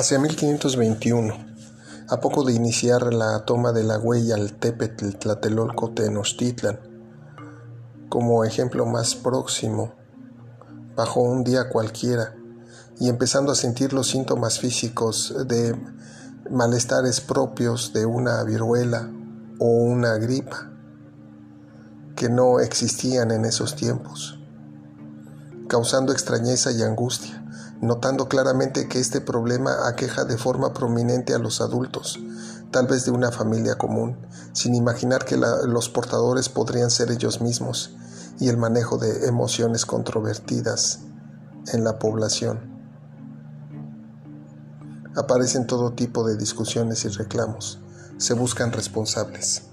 Hacia 1521, a poco de iniciar la toma de la huella al Tepetl Tlatelolco Tenochtitlan, como ejemplo más próximo, bajo un día cualquiera, y empezando a sentir los síntomas físicos de malestares propios de una viruela o una gripa, que no existían en esos tiempos, causando extrañeza y angustia notando claramente que este problema aqueja de forma prominente a los adultos, tal vez de una familia común, sin imaginar que los portadores podrían ser ellos mismos, y el manejo de emociones controvertidas en la población. Aparecen todo tipo de discusiones y reclamos, se buscan responsables.